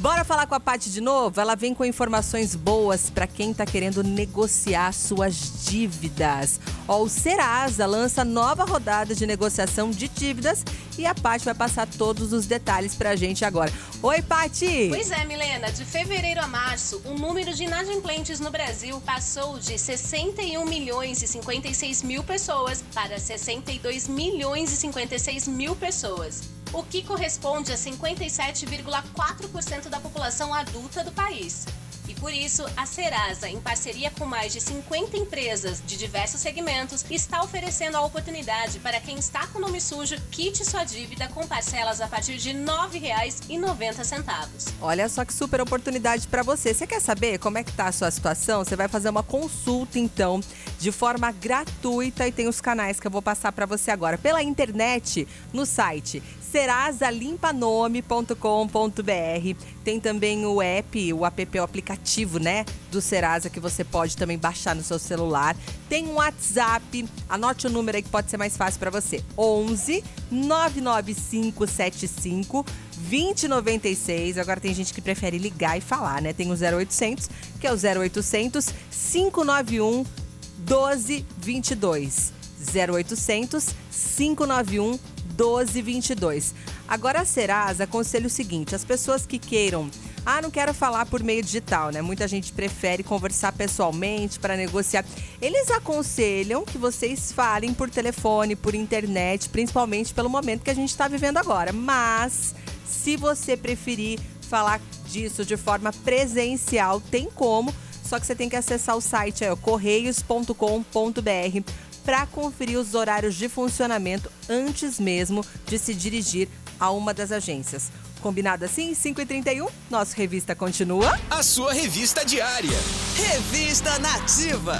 Bora falar com a Paty de novo? Ela vem com informações boas para quem tá querendo negociar suas dívidas. Ó, o Serasa lança nova rodada de negociação de dívidas e a Paty vai passar todos os detalhes pra gente agora. Oi, Paty! Pois é, Milena, de fevereiro a março, o número de inadimplentes no Brasil passou de 61 milhões e 56 mil pessoas para 62 milhões e 56 mil pessoas o que corresponde a 57,4% da população adulta do país. E por isso, a Serasa, em parceria com mais de 50 empresas de diversos segmentos, está oferecendo a oportunidade para quem está com nome sujo quite sua dívida com parcelas a partir de R$ 9,90. Olha só que super oportunidade para você. Você quer saber como é que tá a sua situação? Você vai fazer uma consulta então, de forma gratuita e tem os canais que eu vou passar para você agora pela internet no site serasalimpanome.com.br. Tem também o app, o app, o aplicativo, né, do Serasa que você pode também baixar no seu celular. Tem um WhatsApp, anote o número aí que pode ser mais fácil para você. 11 99575 2096. Agora tem gente que prefere ligar e falar, né? Tem o 0800, que é o 0800 591 1222. 0800 591 1222. Agora a Serasa aconselha o seguinte: as pessoas que queiram ah, não quero falar por meio digital, né? Muita gente prefere conversar pessoalmente para negociar. Eles aconselham que vocês falem por telefone, por internet, principalmente pelo momento que a gente está vivendo agora. Mas, se você preferir falar disso de forma presencial, tem como. Só que você tem que acessar o site é, correios.com.br para conferir os horários de funcionamento antes mesmo de se dirigir a uma das agências. Combinado assim? 5h31, nossa revista continua. A sua revista diária. Revista Nativa.